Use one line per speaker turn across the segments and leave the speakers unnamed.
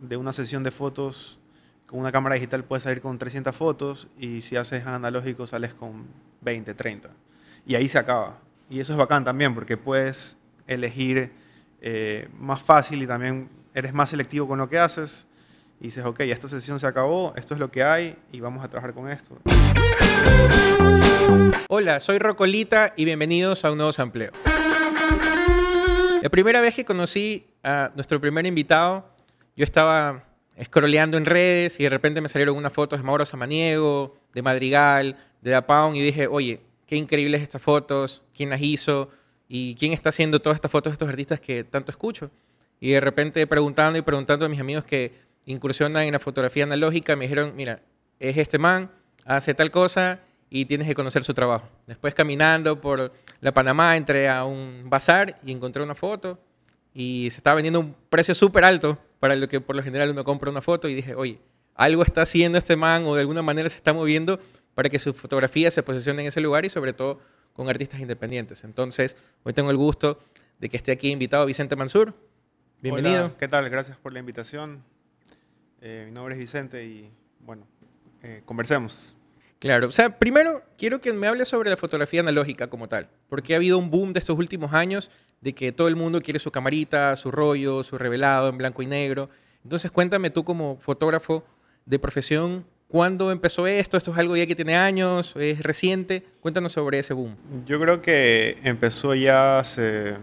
de una sesión de fotos con una cámara digital puedes salir con 300 fotos y si haces analógico sales con 20, 30. Y ahí se acaba. Y eso es bacán también porque puedes elegir eh, más fácil y también eres más selectivo con lo que haces. Y dices, ok, esta sesión se acabó, esto es lo que hay y vamos a trabajar con esto.
Hola, soy Rocolita y bienvenidos a un nuevo sampleo. La primera vez que conocí a nuestro primer invitado, yo estaba scrolleando en redes y de repente me salieron unas fotos de Mauro Samaniego, de Madrigal, de Da y dije, oye, qué increíbles estas fotos, quién las hizo y quién está haciendo todas estas fotos de estos artistas que tanto escucho. Y de repente preguntando y preguntando a mis amigos que incursionan en la fotografía analógica, me dijeron, mira, es este man, hace tal cosa y tienes que conocer su trabajo. Después caminando por la Panamá entré a un bazar y encontré una foto y se estaba vendiendo un precio súper alto para lo que por lo general uno compra una foto y dije, oye, algo está haciendo este man o de alguna manera se está moviendo para que su fotografía se posicione en ese lugar y sobre todo con artistas independientes. Entonces, hoy tengo el gusto de que esté aquí invitado Vicente Mansur. Bienvenido.
Hola, ¿qué tal? Gracias por la invitación. Eh, mi nombre es Vicente y bueno, eh, conversemos.
Claro, o sea, primero quiero que me hables sobre la fotografía analógica como tal, porque ha habido un boom de estos últimos años de que todo el mundo quiere su camarita, su rollo, su revelado en blanco y negro. Entonces cuéntame tú como fotógrafo de profesión, ¿cuándo empezó esto? ¿Esto es algo ya que tiene años? ¿Es reciente? Cuéntanos sobre ese boom.
Yo creo que empezó ya hace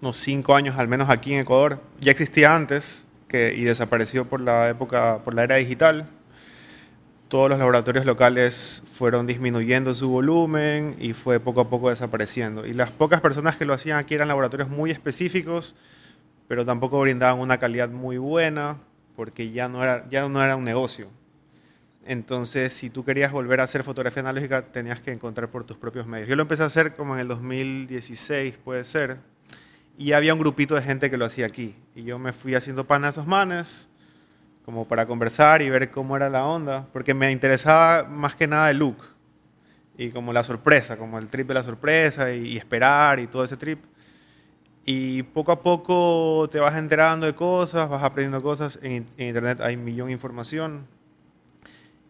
unos cinco años, al menos aquí en Ecuador. Ya existía antes y desapareció por la época, por la era digital todos los laboratorios locales fueron disminuyendo su volumen y fue poco a poco desapareciendo. Y las pocas personas que lo hacían aquí eran laboratorios muy específicos, pero tampoco brindaban una calidad muy buena porque ya no era, ya no era un negocio. Entonces, si tú querías volver a hacer fotografía analógica, tenías que encontrar por tus propios medios. Yo lo empecé a hacer como en el 2016, puede ser, y había un grupito de gente que lo hacía aquí. Y yo me fui haciendo pan a esos manes como para conversar y ver cómo era la onda, porque me interesaba más que nada el look y como la sorpresa, como el trip de la sorpresa y, esperar y todo ese trip. Y poco a poco te vas enterando de cosas, vas aprendiendo cosas. En, internet hay un millón de información.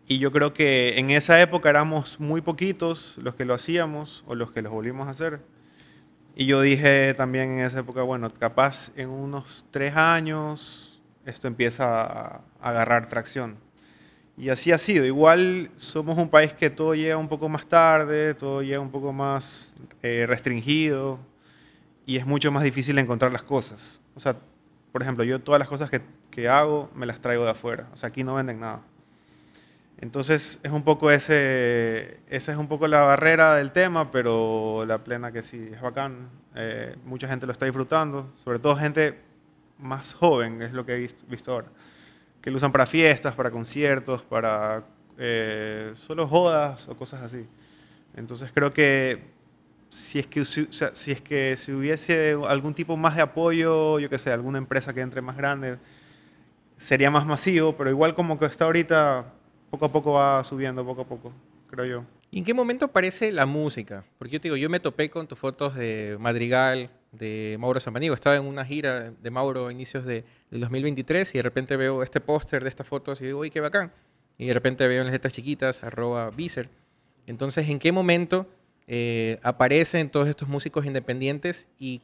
Y yo creo que en esa época éramos muy poquitos los que lo hacíamos o los que lo volvimos a hacer. Y yo dije también en esa época, bueno, capaz en unos tres años, esto empieza a agarrar tracción. Y así ha sido. Igual somos un país que todo llega un poco más tarde, todo llega un poco más eh, restringido y es mucho más difícil encontrar las cosas. O sea, por ejemplo, yo todas las cosas que, que hago me las traigo de afuera. O sea, aquí no venden nada. Entonces es un poco ese, esa es un poco la barrera del tema, pero la plena que sí es bacán. Eh, mucha gente lo está disfrutando, sobre todo gente más joven, es lo que he visto, ahora. Que lo usan para fiestas, para conciertos, para eh, solo jodas o cosas así. Entonces creo que si es que, si es que si hubiese algún tipo más de apoyo, yo que sé, alguna empresa que entre más grande, sería más masivo, pero igual como que está ahorita, poco a poco va subiendo, poco a poco, creo yo.
¿Y en qué momento aparece la música? Porque yo te digo, yo me topé con tus fotos de Madrigal, de Mauro Samaniego. Estaba en una gira de Mauro a inicios de, del 2023 y de repente veo este póster de estas fotos y digo, uy, qué bacán. Y de repente veo en las letras chiquitas, arroba Viser. Entonces, ¿en qué momento eh, aparecen todos estos músicos independientes y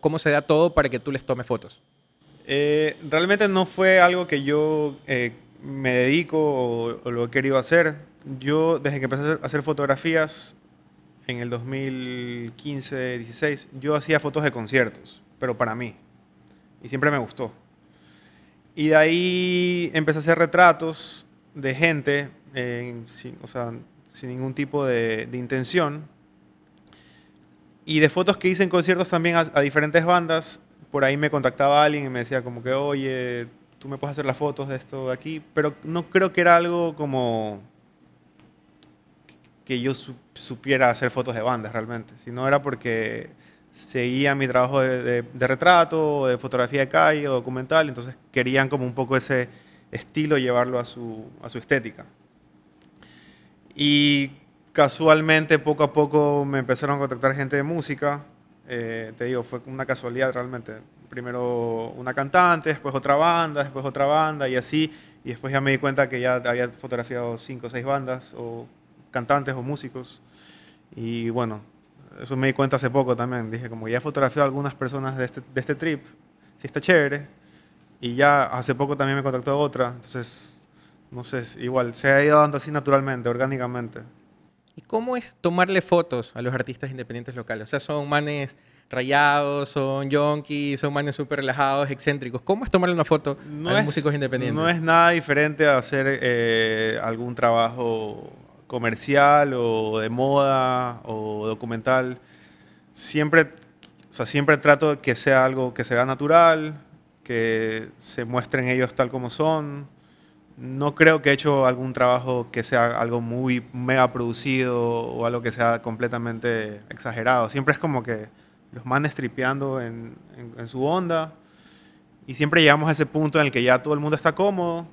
cómo, se da todo para que tú les tomes fotos?
Eh, realmente no fue algo que yo eh, me dedico o, o, lo he querido hacer. Yo, desde que empecé a hacer fotografías, en el 2015-16, yo hacía fotos de conciertos, pero para mí. Y siempre me gustó. Y de ahí empecé a hacer retratos de gente, sin, o sea, sin ningún tipo de, intención. Y de fotos que hice en conciertos también a, a, diferentes bandas, por ahí me contactaba alguien y me decía como que, oye, tú me puedes hacer las fotos de esto de aquí, pero no creo que era algo como que yo supiera hacer fotos de bandas realmente, sino era porque seguía mi trabajo de, retrato, de fotografía de calle o documental, entonces querían como un poco ese estilo llevarlo a su, a su estética. Y casualmente poco a poco me empezaron a contactar gente de música, eh, te digo, fue una casualidad realmente. Primero una cantante, después otra banda, después otra banda y así. Y después ya me di cuenta que ya había fotografiado cinco o seis bandas, o cantantes o músicos. Y bueno, eso me di cuenta hace poco también. Dije, como ya fotografiado a algunas personas de este, de este trip, sí está chévere. Y ya hace poco también me contactó otra. Entonces, no sé, igual, se ha ido dando así naturalmente, orgánicamente.
¿Y cómo es tomarle fotos a los artistas independientes locales? O sea, son manes rayados, son yonkis, son manes súper relajados, excéntricos. ¿Cómo es tomarle una foto a los músicos independientes?
No es nada diferente a hacer eh, algún trabajo comercial o de moda o documental. Siempre, o sea, siempre trato de que sea algo que sea natural, que se muestren ellos tal como son no creo que he hecho algún trabajo que sea algo muy mega producido o algo que sea completamente exagerado. Siempre es como que los manes tripeando en, su onda y siempre llegamos a ese punto en el que ya todo el mundo está cómodo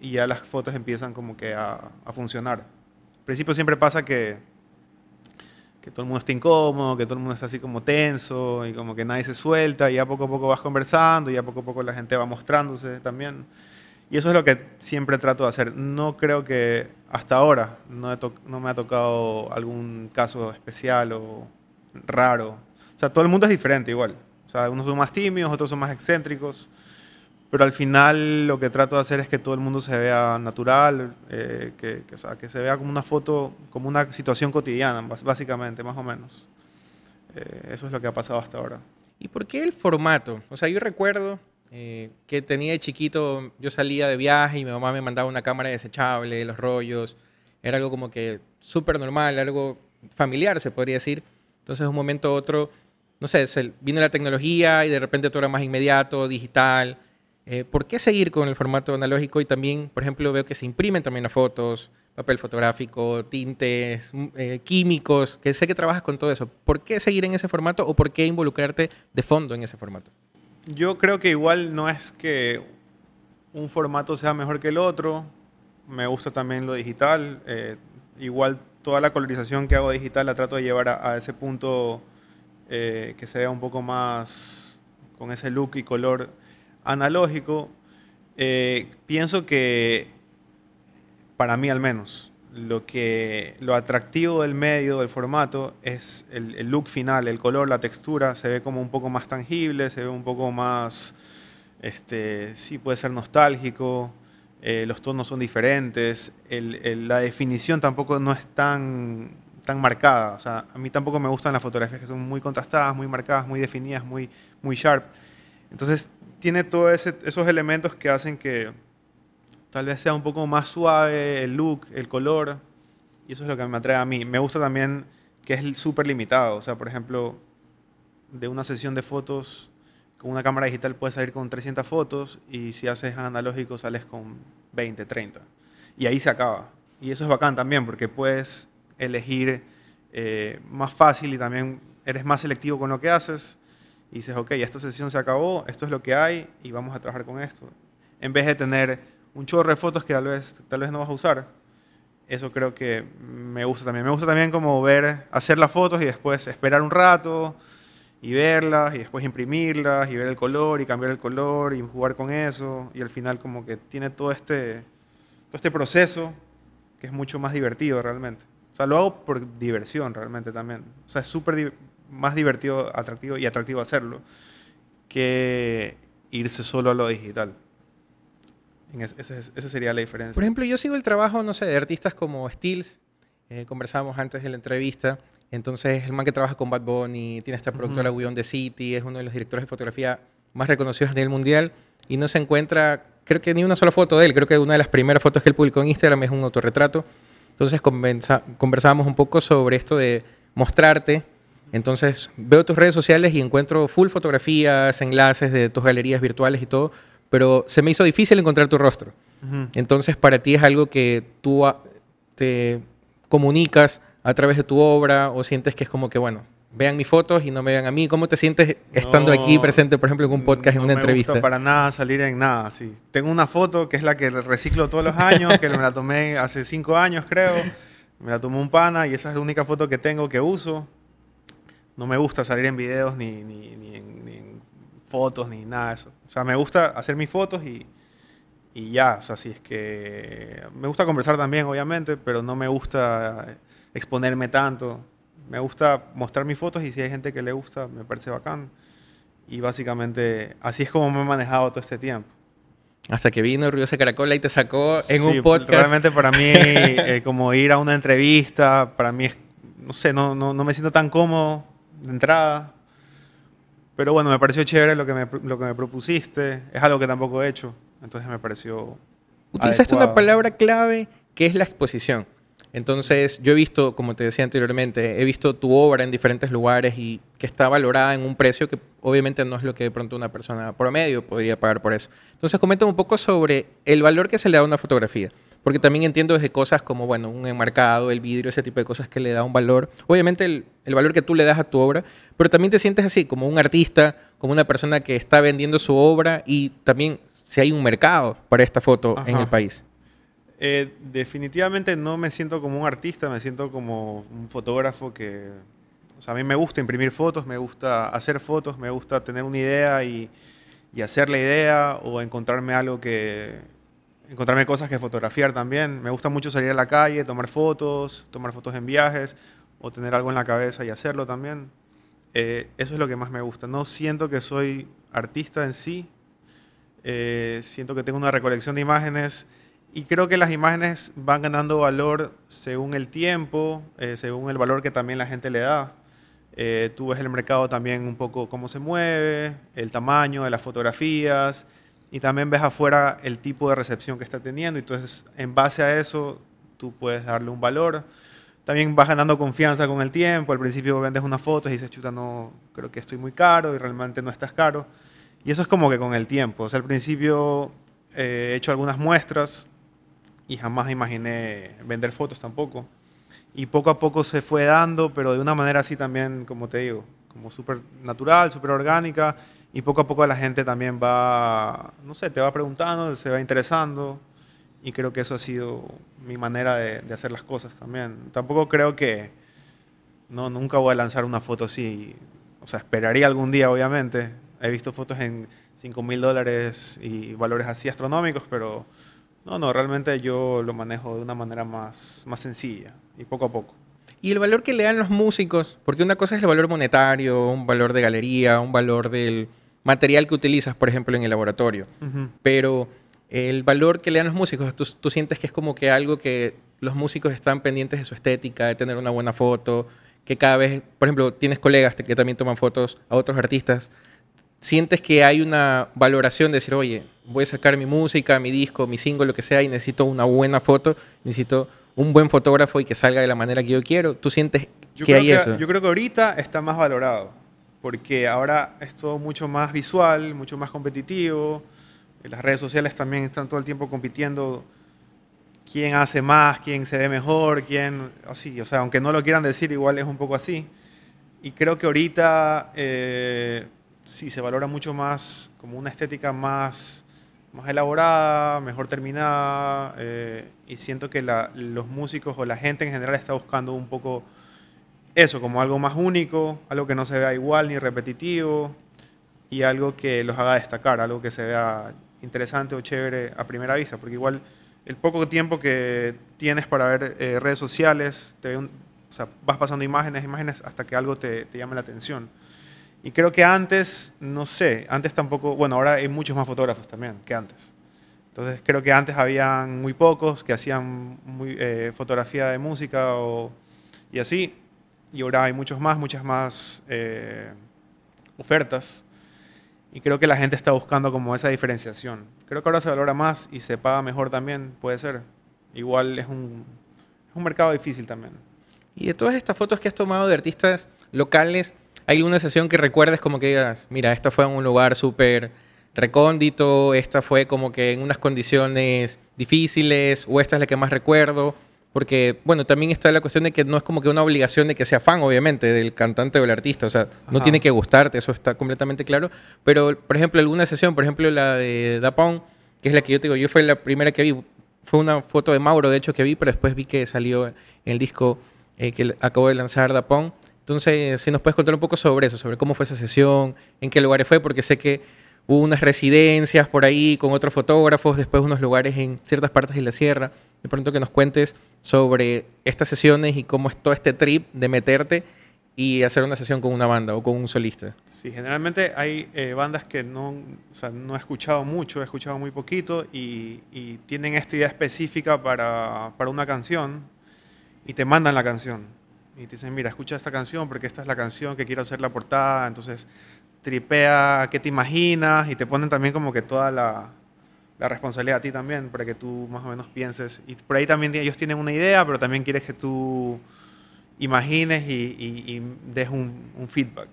y ya las fotos empiezan como que a, funcionar. Principio siempre pasa que, que todo el mundo está incómodo, que todo el mundo está así como tenso y como que nadie se suelta y ya poco a poco vas conversando y ya poco a poco la gente va mostrándose también. Y eso es lo que siempre trato de hacer. No creo que hasta ahora no, no me ha tocado algún caso especial o raro. O sea, todo el mundo es diferente igual. O sea, unos son más tímidos, otros son más excéntricos. Pero al final lo que trato de hacer es que todo el mundo se vea natural, eh, que, o sea, que se vea como una foto, como una situación cotidiana, básicamente, más o menos. Eh, eso es lo que ha pasado hasta ahora.
¿Y por qué el formato? O sea, yo recuerdo eh, que tenía de chiquito, yo salía de viaje y mi mamá me mandaba una cámara desechable, los rollos, era algo como que súper normal, algo familiar se podría decir. Entonces, un momento a otro, no sé, vino la tecnología y de repente todo era más inmediato, digital. Eh, ¿Por qué seguir con el formato analógico? Y también, por ejemplo, veo que se imprimen también las fotos, papel fotográfico, tintes, mm, eh, químicos, que sé que trabajas con todo eso. ¿Por qué seguir en ese formato o por qué involucrarte de fondo en ese formato?
Yo creo que igual no es que un formato sea mejor que el otro. Me gusta también lo digital. Eh, igual toda la colorización que hago digital la trato de llevar a, ese punto eh, que se vea un poco más con ese look y color analógico. Eh, pienso que, para mí al menos, lo, que, lo atractivo del medio, del formato, es el, look final, el color, la textura, se ve como un poco más tangible, se ve un poco más, este, sí puede ser nostálgico, eh, los tonos son diferentes, la definición tampoco no es tan, tan marcada, o sea, a mí tampoco me gustan las fotografías que son muy contrastadas, muy marcadas, muy definidas, muy, muy sharp. Entonces tiene todos esos elementos que hacen que tal vez sea un poco más suave el look, el color, y eso es lo que me atrae a mí. Me gusta también que es súper limitado, o sea, por ejemplo, de una sesión de fotos con una cámara digital puedes salir con 300 fotos y si haces analógico sales con 20, 30. Y ahí se acaba. Y eso es bacán también porque puedes elegir eh, más fácil y también eres más selectivo con lo que haces y dices, ok, esta sesión se acabó, esto es lo que hay y vamos a trabajar con esto. En vez de tener un chorro de fotos que tal vez, tal vez no vas a usar. Eso creo que me gusta también. Me gusta también como ver, hacer las fotos y después esperar un rato y verlas y después imprimirlas y ver el color y cambiar el color y jugar con eso. Y al final como que tiene todo este, todo este proceso que es mucho más divertido realmente. O sea, lo hago por diversión realmente también. O sea, es súper más divertido, atractivo y atractivo hacerlo que irse solo a lo digital. Esa sería la diferencia.
Por ejemplo, yo sigo el trabajo, no sé, de artistas como Stills. Eh, conversábamos antes de la entrevista. Entonces, el man que trabaja con Bad Bunny, tiene esta productora uh -huh. the City, es uno de los directores de fotografía más reconocidos a nivel mundial y no se encuentra, creo que ni una sola foto de él. Creo que una de las primeras fotos que él publicó en Instagram es un autorretrato. Entonces, conversábamos un poco sobre esto de mostrarte. Entonces, veo tus redes sociales y encuentro full fotografías, enlaces de tus galerías virtuales y todo pero se me hizo difícil encontrar tu rostro. Entonces, para ti es algo que tú te comunicas a través de tu obra o sientes que es como que, bueno, vean mis fotos y no me vean a mí. ¿Cómo te sientes estando aquí presente, por ejemplo, en un podcast, en una entrevista?
No para nada salir en nada, sí. Tengo una foto que es la que reciclo todos los años, que me la tomé hace cinco años, creo. Me la tomó un pana y esa es la única foto que tengo que uso. No me gusta salir en videos ni, ni, ni en, ni en fotos ni nada de eso. O sea, me gusta hacer mis fotos y, y ya, o sea, si es que me gusta conversar también, obviamente, pero no me gusta exponerme tanto. Me gusta mostrar mis fotos y si hay gente que le gusta, me parece bacán. Y básicamente así es como me he manejado todo este tiempo.
Hasta que vino Ruidosa Caracola y te sacó en
Sí,
un podcast.
Realmente para mí, eh, como ir a una entrevista, para mí es, no sé, no, no, no me siento tan cómodo de entrada. Pero bueno, me pareció chévere lo que me, lo que me propusiste. Es algo que tampoco he hecho. Entonces me pareció.
Utilizaste una
adecuado.
palabra clave que es la exposición. Entonces, yo he visto, como te decía anteriormente, he visto tu obra en diferentes lugares y que está valorada en un precio que obviamente no es lo que de pronto una persona promedio podría pagar por eso. Entonces, coméntame un poco sobre el valor que se le da a una fotografía. Porque también entiendo desde cosas como, bueno, un enmarcado, el vidrio, ese tipo de cosas que le da un valor. Obviamente el, el valor que tú le das a tu obra, pero también te sientes así, como un artista, como una persona que está vendiendo su obra y también si hay un mercado para esta foto en el país.
Eh, definitivamente no me siento como un artista, me siento como un fotógrafo que... O sea, a mí me gusta imprimir fotos, me gusta hacer fotos, me gusta tener una idea y, y hacer la idea o encontrarme algo que... Encontrarme cosas que fotografiar también. Me gusta mucho salir a la calle, tomar fotos, tomar fotos en viajes o tener algo en la cabeza y hacerlo también. Eh, eso es lo que más me gusta. No siento que soy artista en sí, eh, siento que tengo una recolección de imágenes y creo que las imágenes van ganando valor según el tiempo, eh, según el valor que también la gente le da. Tú ves el mercado también un poco cómo se mueve, el tamaño de las fotografías y también ves afuera el tipo de recepción que está teniendo. Entonces, en base a eso, tú puedes darle un valor. También vas ganando confianza con el tiempo. Al principio vendes unas fotos y dices, chuta, no, creo que estoy muy caro y realmente no estás caro. Y eso es como que con el tiempo. O sea, al principio eh, he hecho algunas muestras y jamás imaginé vender fotos tampoco. Y poco a poco se fue dando, pero de una manera así también, como te digo, como súper natural, súper orgánica. Y poco a poco la gente también va, no sé, te va preguntando, se va interesando. Y creo que eso ha sido mi manera de, de hacer las cosas también. Tampoco creo que, no, nunca voy a lanzar una foto así. O sea, esperaría algún día, obviamente. He visto fotos en 5 mil dólares y valores así astronómicos, pero no, no, realmente yo lo manejo de una manera más, más sencilla y poco a poco.
Y el valor que le dan los músicos, porque una cosa es el valor monetario, un valor de galería, un valor del material que utilizas, por ejemplo, en el laboratorio. Pero el valor que le dan los músicos, tú, tú sientes que es como que algo que los músicos están pendientes de su estética, de tener una buena foto, que cada vez, por ejemplo, tienes colegas que también toman fotos a otros artistas. ¿Sientes que hay una valoración de decir, oye, voy a sacar mi música, mi disco, mi single, lo que sea, y necesito una buena foto, necesito un buen fotógrafo y que salga de la manera que yo quiero? ¿Tú sientes
Yo
que hay
que,
eso?
yo creo que ahorita está más valorado, porque ahora es todo mucho más visual, mucho más competitivo. Las redes sociales también están todo el tiempo compitiendo quién hace más, quién se ve mejor, quién así. O sea, aunque no lo quieran decir, igual es un poco así. Y creo que ahorita eh, sí se valora mucho más como una estética más, más elaborada, mejor terminada. eh, y siento que la- los músicos o la gente en general está buscando un poco eso, como algo más único, algo que no se vea igual ni repetitivo y algo que los haga destacar, algo que se vea interesante o chévere a primera vista, porque igual el poco tiempo que tienes para ver eh, redes sociales, te vas pasando imágenes, imágenes hasta que algo te, te llame la atención. Y creo que antes, no sé, antes tampoco, bueno, ahora hay muchos más fotógrafos también que antes. Entonces creo que antes habían muy pocos que hacían eh, fotografía de música o, y así. Y ahora hay muchos más, muchas más eh, ofertas. Y creo que la gente está buscando como esa diferenciación. Creo que ahora se valora más y se paga mejor también, puede ser. Igual es un, es un mercado difícil también.
Y de todas estas fotos que has tomado de artistas locales, ¿hay alguna sesión que recuerdes como que digas, mira, esta fue en un lugar súper recóndito, esta fue como que en unas condiciones difíciles, o esta es la que más recuerdo? Porque, bueno, también está la cuestión de que no es como que una obligación de que sea fan, obviamente, del cantante o del artista. O sea, no
Ajá.
tiene que gustarte, eso está completamente claro. Pero, por ejemplo, alguna sesión, por ejemplo, la de Dapón, que es la que yo te digo, yo fue la primera que vi. Fue una foto de Mauro, de hecho, que vi, pero después vi que salió en el disco eh, que acabo de lanzar Dapón. Entonces, si nos puedes contar un poco sobre eso, sobre cómo fue esa sesión, en qué lugares fue, porque sé que hubo unas residencias por ahí con otros fotógrafos, después unos lugares en ciertas partes de la sierra. De pronto que nos cuentes sobre estas sesiones y cómo es todo este trip de meterte y hacer una sesión con una banda o con un solista.
Sí, generalmente hay eh, bandas que no, o sea, no he escuchado mucho, he escuchado muy poquito y, y tienen esta idea específica para, para, una canción y te mandan la canción. Y te dicen, mira, escucha esta canción porque esta es la canción que quiero hacer la portada. Entonces, tripea qué te imaginas y te ponen también como que toda la, la responsabilidad a ti también para que tú más o menos pienses. Y por ahí también ellos tienen una idea, pero también quieres que tú imagines y, des un, feedback.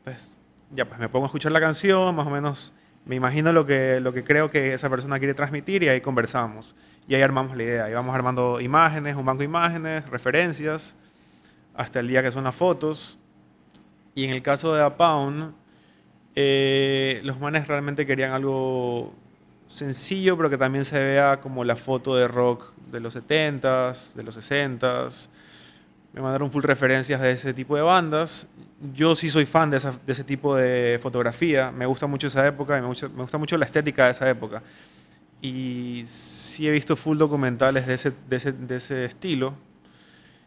Entonces, ya pues me pongo a escuchar la canción, más o menos me imagino lo que, lo que creo que esa persona quiere transmitir y ahí conversamos. Y ahí armamos la idea. Y vamos armando imágenes, un banco de imágenes, referencias, hasta el día que son las fotos. Y en el caso de A Pound, eh, los manes realmente querían algo sencillo, pero que también se vea como la foto de rock de los 70s, de los 60s me mandaron full referencias de ese tipo de bandas. Yo sí soy fan de, ese tipo de fotografía, me gusta mucho esa época y me gusta, mucho la estética de esa época. Y sí he visto full documentales de ese, estilo.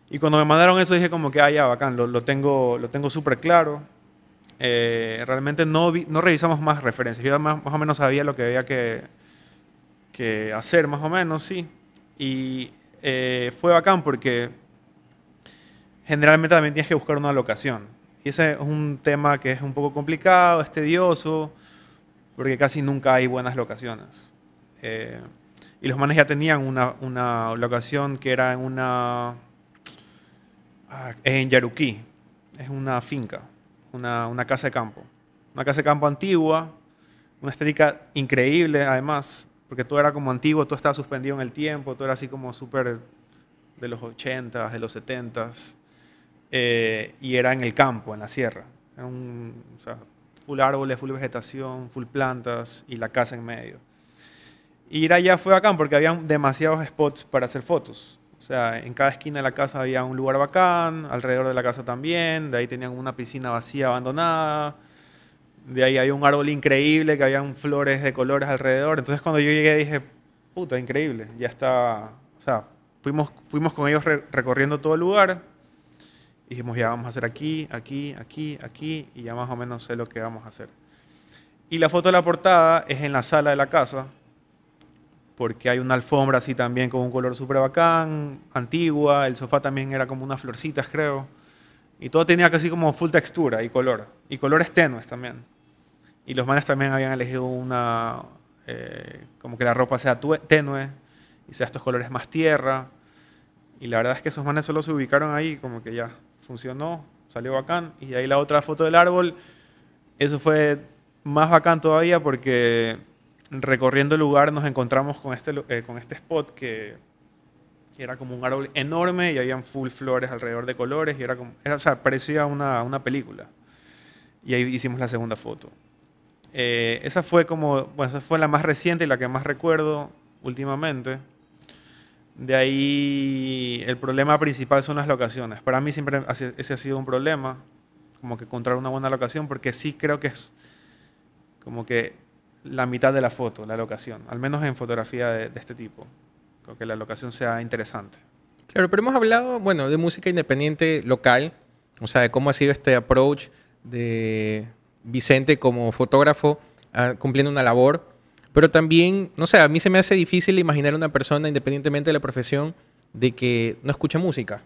Y cuando me mandaron eso dije como que, ah, ya, bacán, lo, lo tengo lo tengo súper claro. Eh, realmente no, no revisamos más referencias. Yo más, más, o menos sabía lo que había que, que hacer, más o menos, sí. Y eh, fue bacán porque generalmente también tienes que buscar una locación. Y ese es un tema que es un poco complicado, es tedioso, porque casi nunca hay buenas locaciones. Eh, y los manes ya tenían una, una locación que era en una... Ah, en Yaruquí, es una finca, una, una casa de campo. Una casa de campo antigua, una estética increíble además, porque todo era como antiguo, todo estaba suspendido en el tiempo, todo era así como súper de los 80s, de los 70s. Eh, y era en el campo, en la sierra. Era un, o sea, full árboles, full vegetación, full plantas y la casa en medio. Ir allá fue bacán porque había demasiados spots para hacer fotos. Sea, en cada esquina de la casa había un lugar bacán, alrededor de la casa también, de ahí tenían una piscina vacía abandonada, de ahí había un árbol increíble que habían flores de colores alrededor. Entonces cuando yo llegué dije, puta, increíble, ya está, o sea, fuimos, fuimos con ellos recorriendo todo el lugar, dijimos, ya vamos a hacer aquí, aquí, aquí, aquí, y ya más o menos sé lo que vamos a hacer. Y la foto de la portada es en la sala de la casa, porque hay una alfombra así también con un color súper bacán, antigua, el sofá también era como unas florcitas, creo, y todo tenía casi como full textura y color, y colores tenues también. Y los manes también habían elegido una, eh, como que la ropa sea tenue, y sea estos colores más tierra, y la verdad es que esos manes solo se ubicaron ahí como que ya, funcionó, salió bacán. Y ahí la otra foto del árbol, eso fue más bacán todavía porque recorriendo el lugar nos encontramos con este, eh, con este spot que era como un árbol enorme y habían full flores alrededor de colores y era como, o sea, parecía una, una película. Y ahí hicimos la segunda foto. Eh, esa fue como, bueno, esa fue la más reciente y la que más recuerdo últimamente. De ahí el problema principal son las locaciones. Para mí siempre ese ha sido un problema, como que encontrar una buena locación, porque sí creo que es como que la mitad de la foto, la locación, al menos en fotografía de, este tipo. Creo que la locación sea interesante.
Claro, pero hemos hablado, bueno, de música independiente local, o sea, de cómo ha sido este approach de Vicente como fotógrafo ah, cumpliendo una labor pero también, no sé, a mí se me hace difícil imaginar una persona, independientemente de la profesión, de que no escuche música.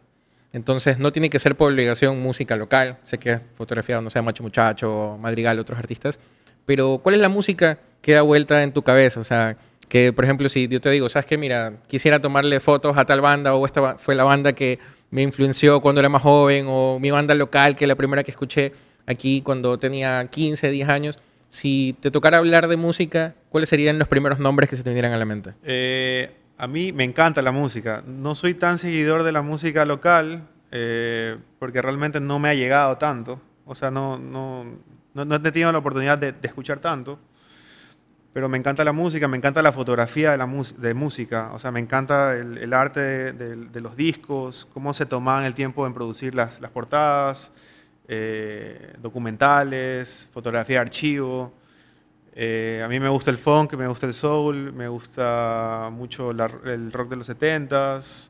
Entonces, no tiene que ser por obligación música local. Sé que fotografía, no sé, Macho Muchacho, Madrigal, otros artistas. Pero, ¿cuál es la música que da vuelta en tu cabeza? O sea, que, por ejemplo, si yo te digo, ¿sabes qué? Mira, quisiera tomarle fotos a tal banda o esta fue la banda que me influenció cuando era más joven o mi banda local, que la primera que escuché aquí cuando tenía 15, 10 años si te tocara hablar de música, ¿cuáles serían los primeros nombres que se te vinieran a la mente?
Eh, a mí me encanta la música. No soy tan seguidor de la música local eh, porque realmente no me ha llegado tanto. O sea, no, no, no, he tenido la oportunidad de, escuchar tanto. pero me encanta la música, me encanta la fotografía de, la de música, o sea, me encanta el, arte de, los discos, cómo se toman el tiempo en producir las, las portadas, eh, documentales, fotografía de archivo. Eh, a mí me gusta el funk, me gusta el soul, me gusta mucho el rock de los 70s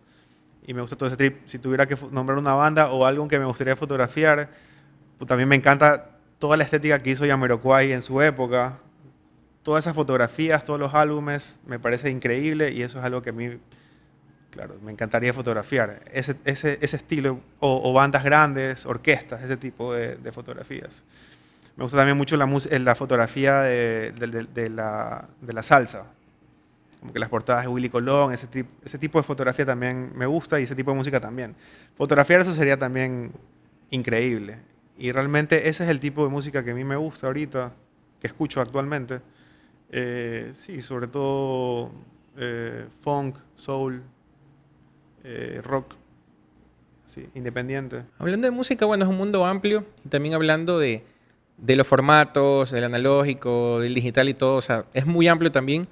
y me gusta todo ese trip. Si tuviera que nombrar una banda o algo que me gustaría fotografiar, pues también me encanta toda la estética que hizo Yamiroquai en su época todas esas fotografías, todos los álbumes, me parece increíble y eso es algo que a mí, claro, me encantaría fotografiar. Ese, ese, estilo, o, bandas grandes, orquestas, ese tipo de, fotografías. Me gusta también mucho la, la fotografía de, la, de, la, salsa, como que las portadas de Willy Colón, ese, ese tipo de fotografía también me gusta y ese tipo de música también. Fotografiar eso sería también increíble. Y realmente ese es el tipo de música que a mí me gusta ahorita, que escucho actualmente. Eh, sí, sobre todo eh, funk, soul, eh, rock, sí, independiente.
Hablando de música, bueno, es un mundo amplio y también hablando de, de los formatos, del analógico, del digital y todo, o sea, es muy amplio también.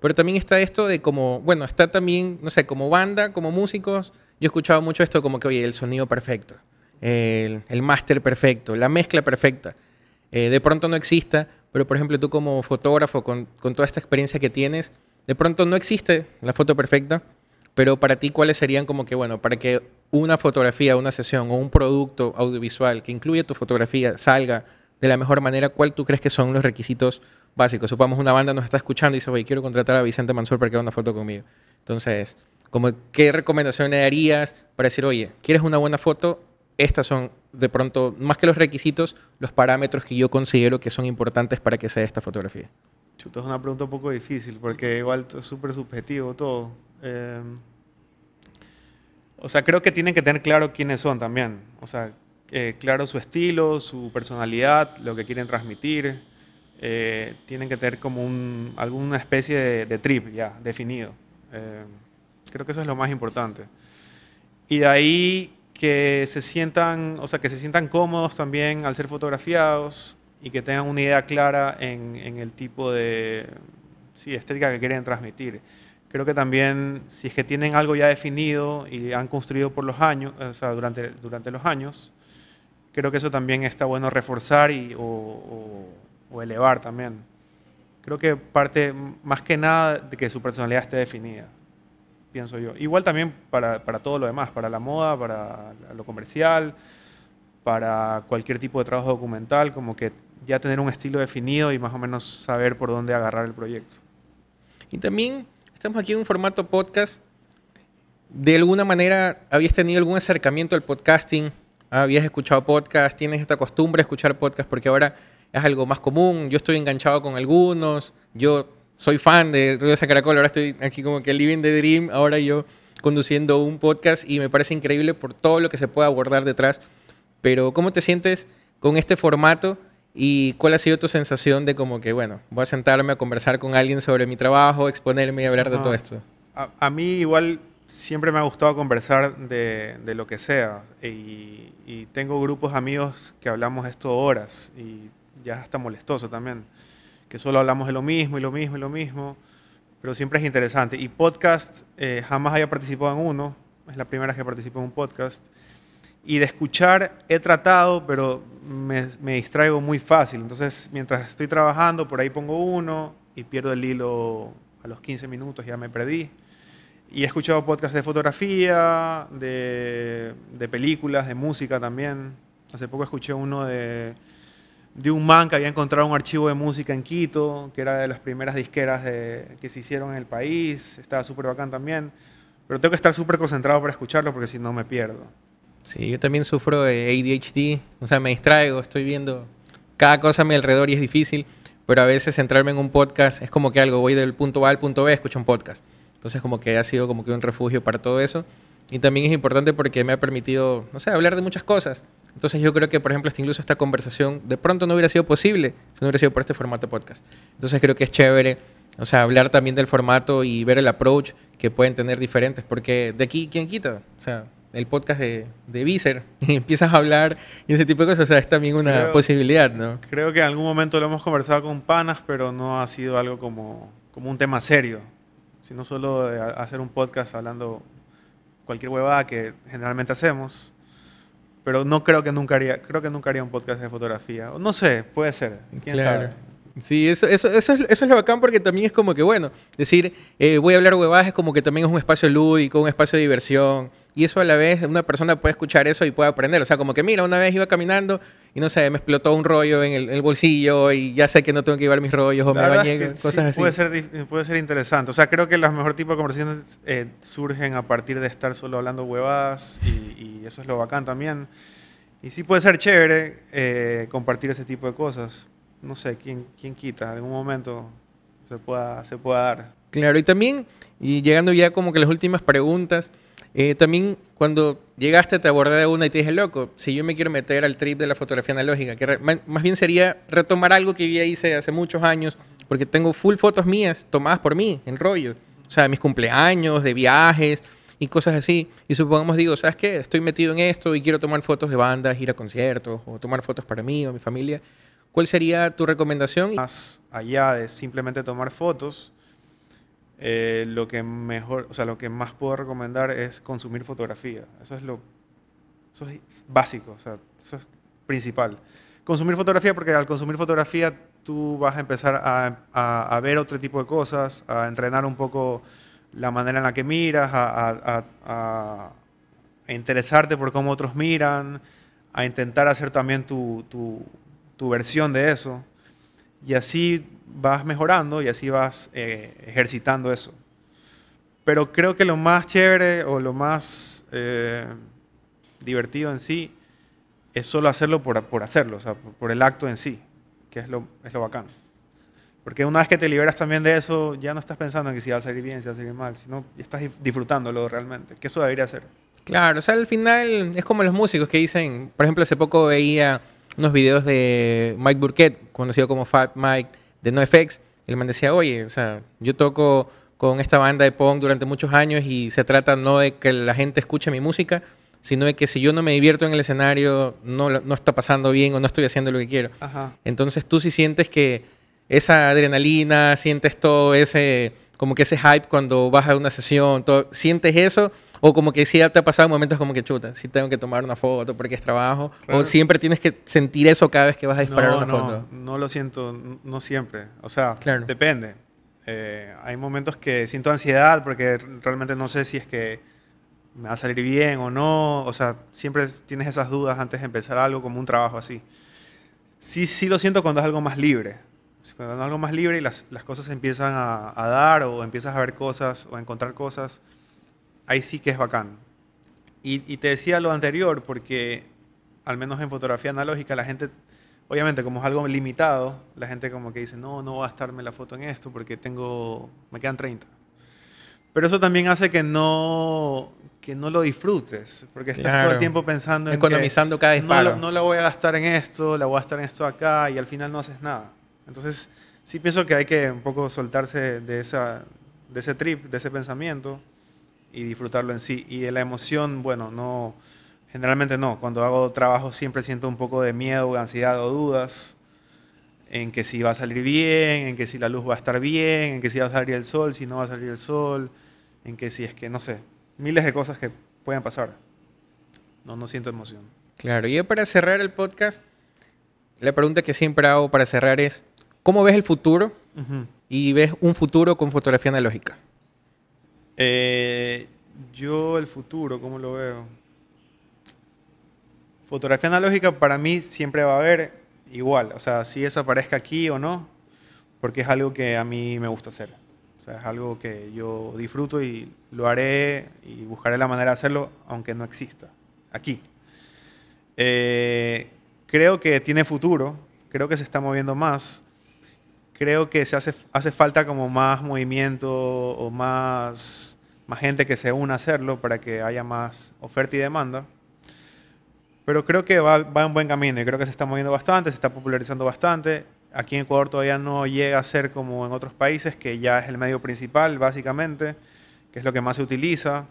Pero también está esto de como, bueno, está también, no sé, como banda, como músicos, yo he escuchado mucho esto como que, oye, el sonido perfecto, el, el máster perfecto, la mezcla perfecta. de pronto no exista, pero por ejemplo tú como fotógrafo, con, toda esta experiencia que tienes, de pronto no existe la foto perfecta, pero para ti cuáles serían como que, bueno, para que una fotografía, una sesión o un producto audiovisual que incluya tu fotografía salga de la mejor manera, ¿cuál tú crees que son los requisitos básicos? Supongamos una banda nos está escuchando y dice, oye, quiero contratar a Vicente Mansur para que haga una foto conmigo. Entonces, como, ¿qué recomendaciones darías para decir, oye, ¿quieres una buena foto? Estas son de pronto, más que los requisitos, los parámetros que yo considero que son importantes para que sea esta fotografía?
Chuta, es una pregunta un poco difícil porque igual es súper subjetivo todo. Em, o sea, creo que tienen que tener claro quiénes son también. O sea, eh, claro su estilo, su personalidad, lo que quieren transmitir. Eh, tienen que tener como un, alguna especie de, trip ya definido. Em, creo que eso es lo más importante. Y de ahí que se sientan, o sea, que se sientan cómodos también al ser fotografiados y que tengan una idea clara en, el tipo de sí, estética que quieren transmitir. Creo que también, si es que tienen algo ya definido y han construido por los años, o sea, durante, durante los años, creo que eso también está bueno reforzar y, o, o elevar también. Creo que parte más que nada de que su personalidad esté definida pienso yo. Igual también para, para, todo lo demás, para la moda, para lo comercial, para cualquier tipo de trabajo documental, como que ya tener un estilo definido y más o menos saber por dónde agarrar el proyecto.
Y también estamos aquí en un formato podcast. ¿De alguna manera habías tenido algún acercamiento al podcasting? ¿Habías escuchado podcast? ¿Tienes esta costumbre de escuchar podcast? Porque ahora es algo más común. Yo estoy enganchado con algunos. Yo soy fan de Ruido de Caracol, ahora estoy aquí como que living the dream, ahora yo conduciendo un podcast y me parece increíble por todo lo que se puede abordar detrás. Pero ¿cómo te sientes con este formato y cuál ha sido tu sensación de como que, bueno, voy a sentarme a conversar con alguien sobre mi trabajo, exponerme y hablar de todo esto?
A, mí igual siempre me ha gustado conversar de, de lo que sea y, y, tengo grupos amigos que hablamos esto horas y ya está molestoso también que solo hablamos de lo mismo y lo mismo y lo mismo, pero siempre es interesante. Y podcast, eh, jamás había participado en uno, es la primera vez que participo en un podcast. Y de escuchar he tratado, pero me, me, distraigo muy fácil. Entonces, mientras estoy trabajando, por ahí pongo uno y pierdo el hilo a los 15 minutos, ya me perdí. Y he escuchado podcasts de fotografía, de, de películas, de música también. Hace poco escuché uno de de un man que había encontrado un archivo de música en Quito, que era de las primeras disqueras que se hicieron en el país, estaba súper bacán también, pero tengo que estar súper concentrado para escucharlo porque si no me pierdo.
Sí, yo también sufro de ADHD, o sea, me distraigo, estoy viendo cada cosa a mi alrededor y es difícil, pero a veces centrarme en un podcast es como que algo, voy del punto A al punto B, escucho un podcast. Entonces como que ha sido como que un refugio para todo eso. Y también es importante porque me ha permitido, no sé, hablar de muchas cosas. Entonces yo creo que, por ejemplo, incluso esta conversación de pronto no hubiera sido posible si no hubiera sido por este formato podcast. Entonces creo que es chévere, o sea, hablar también del formato y ver el approach que pueden tener diferentes, porque de aquí, ¿quién quita? O sea, el podcast de, de Viser y empiezas a hablar y ese tipo de cosas, o sea, es también una
Creo-
posibilidad, ¿no?
Creo que en algún momento lo hemos conversado con panas, pero no ha sido algo como, como un tema serio, sino solo de hacer un podcast hablando cualquier huevada que generalmente hacemos. Pero no creo que nunca haría, creo que nunca haría un podcast de fotografía. O No sé, puede ser. ¿Quién sabe?
Sí, eso, eso, eso, es, eso es lo bacán porque también es como que, bueno, decir, eh, voy a hablar huevadas es como que también es un espacio lúdico, un espacio de diversión. Y eso a la vez, una persona puede escuchar eso y puede aprender. O sea, como que, mira, una vez iba caminando y no sé, me explotó un rollo en el, el bolsillo y ya sé que no tengo que llevar mis rollos o
La
me bañé,
es que
cosas
sí,
así.
Puede ser, puede ser interesante. O sea, creo que los mejor tipos de conversaciones eh, surgen a partir de estar solo hablando huevadas y, y eso es lo bacán también. Y sí puede ser chévere eh, compartir ese tipo de cosas. No sé, ¿quién, quién quita? En algún momento se pueda, se pueda dar.
Claro, y también, y llegando ya como que las últimas preguntas, eh, también cuando llegaste te abordé una y te dije, loco, si yo me quiero meter al trip de la fotografía analógica, que más bien sería retomar algo que ya hice hace muchos años, porque tengo full fotos mías tomadas por mí, en rollo. O sea, mis cumpleaños, de viajes y cosas así. Y supongamos, digo, ¿sabes qué? Estoy metido en esto y quiero tomar fotos de bandas, ir a conciertos o tomar fotos para mí o mi familia. ¿Cuál sería tu recomendación?
Más allá de simplemente tomar fotos, eh, lo que mejor, o sea, lo que más puedo recomendar es consumir fotografía. Eso es lo eso es básico, o sea, eso es principal. Consumir fotografía porque al consumir fotografía tú vas a empezar a, a- a ver otro tipo de cosas, a entrenar un poco la manera en la que miras, a, a- interesarte por cómo otros miran, a intentar hacer también tu, tu- tu versión de eso. Y así vas mejorando y así vas eh, ejercitando eso. Pero creo que lo más chévere o lo más eh, divertido en sí es solo hacerlo por, por hacerlo, o sea, por, el acto en sí, que es lo, es lo bacán. Porque una vez que te liberas también de eso, ya no estás pensando en que si va a salir bien, si va a salir mal, sino estás disfrutándolo realmente, que eso debería ser.
Claro, o sea, al final es como los músicos que dicen, por ejemplo, hace poco veía unos videos de Mike Burkett, conocido como Fat Mike de NoFX, el man decía, oye, o sea, yo toco con esta banda de punk durante muchos años y se trata no de que la gente escuche mi música, sino de que si yo no me divierto en el escenario, no, no está pasando bien o no estoy haciendo lo que quiero.
Ajá.
Entonces tú sí sientes que esa adrenalina, sientes todo ese, como que ese hype cuando vas a una sesión, todo, ¿sientes eso? O como que sí te ha pasado momentos como que chuta, sí tengo que tomar una foto porque es trabajo. O
Claro.
siempre tienes que sentir eso cada vez que vas a disparar
no,
una
no,
foto.
No lo siento, no siempre. O sea,
Claro.
depende. Eh, hay momentos que siento ansiedad porque realmente no sé si es que me va a salir bien o no. O sea, siempre tienes esas dudas antes de empezar algo como un trabajo así. Sí, sí lo siento cuando es algo más libre. Cuando algo más libre y las, las cosas empiezan a, a dar o empiezas a ver cosas o a encontrar cosas, ahí sí que es bacán. Y, y te decía lo anterior porque, al menos en fotografía analógica, la gente, obviamente como es algo limitado, la gente como que dice, no, no voy a gastarme la foto en esto porque tengo, me quedan 30. Pero eso también hace que no, que no lo disfrutes, porque estás todo
Claro.
el tiempo pensando en
Economizando
que
cada
no,
disparo.
la- no la voy a gastar en esto, la voy a gastar en esto acá y al final no haces nada. Entonces, sí pienso que hay que un poco soltarse de, esa, de ese trip, de ese pensamiento y disfrutarlo en sí. Y de la emoción, bueno, no, generalmente no. Cuando hago trabajo siempre siento un poco de miedo, ansiedad o dudas en que si va a salir bien, en que si la luz va a estar bien, en que si va a salir el sol, si no va a salir el sol, en que si es que, no sé, miles de cosas que pueden pasar. No, no siento emoción.
Claro, y para cerrar el podcast, la pregunta que siempre hago para cerrar es, ¿cómo ves el futuro?
Ujú.
Y ves un futuro con fotografía analógica.
Eh, yo el futuro, ¿cómo lo veo? Fotografía analógica para mí siempre va a haber igual, o sea, si desaparezca aquí o no, porque es algo que a mí me gusta hacer. O sea, es algo que yo disfruto y lo haré y buscaré la manera de hacerlo aunque no exista aquí. Eh, creo que tiene futuro, creo que se está moviendo más. Creo que se hace, hace falta como más movimiento o más, más gente que se una a hacerlo para que haya más oferta y demanda. Pero creo que va, va en buen camino y creo que se está moviendo bastante, se está popularizando bastante. Aquí en Ecuador todavía no llega a ser como en otros países, que ya es el medio principal, básicamente, que es lo que más se utiliza.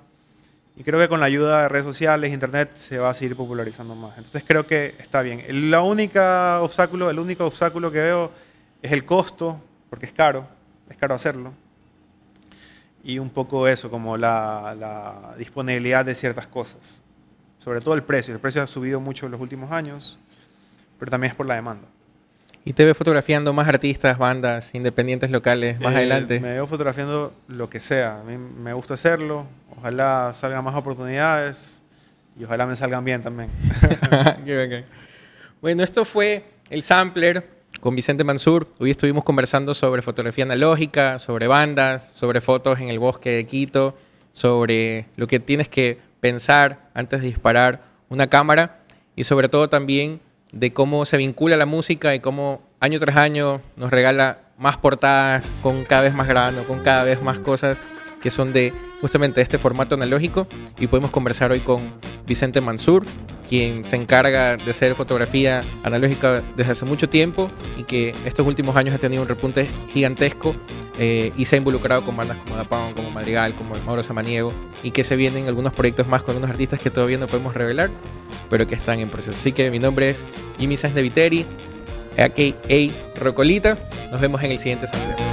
Y creo que con la ayuda de redes sociales, internet, se va a seguir popularizando más. Entonces creo que está bien. El, única obstáculo, el único obstáculo que veo es el costo, porque es caro, es caro hacerlo. Y un poco eso, como la, la disponibilidad de ciertas cosas. Sobre todo el precio. El precio ha subido mucho en los últimos años, pero también es por la demanda.
¿Y te ves fotografiando más artistas, bandas, independientes locales más
eh,
adelante?
Me veo fotografiando lo que sea. A mí me gusta hacerlo. Ojalá salgan más oportunidades y ojalá me salgan bien también.
Bueno, esto fue el Sampler con Vicente Mansur. Hoy estuvimos conversando sobre fotografía analógica, sobre bandas, sobre fotos en el bosque de Quito, sobre lo que tienes que pensar antes de disparar una cámara y sobre todo también de cómo se vincula la música y cómo año tras año nos regala más portadas con cada vez más grano, con cada vez más cosas que son de justamente este formato analógico y podemos conversar hoy con Vicente Mansur, quien se encarga de hacer fotografía analógica desde hace mucho tiempo y que estos últimos años ha tenido un repunte gigantesco eh, y se ha involucrado con bandas como Dapón, como Madrigal, como Mauro Samaniego y que se vienen algunos proyectos más con unos artistas que todavía no podemos revelar, pero que están en proceso. Así que mi nombre es Jimmy Sáenz de Viteri, a.k.a. Rocolita. Nos vemos en el siguiente video.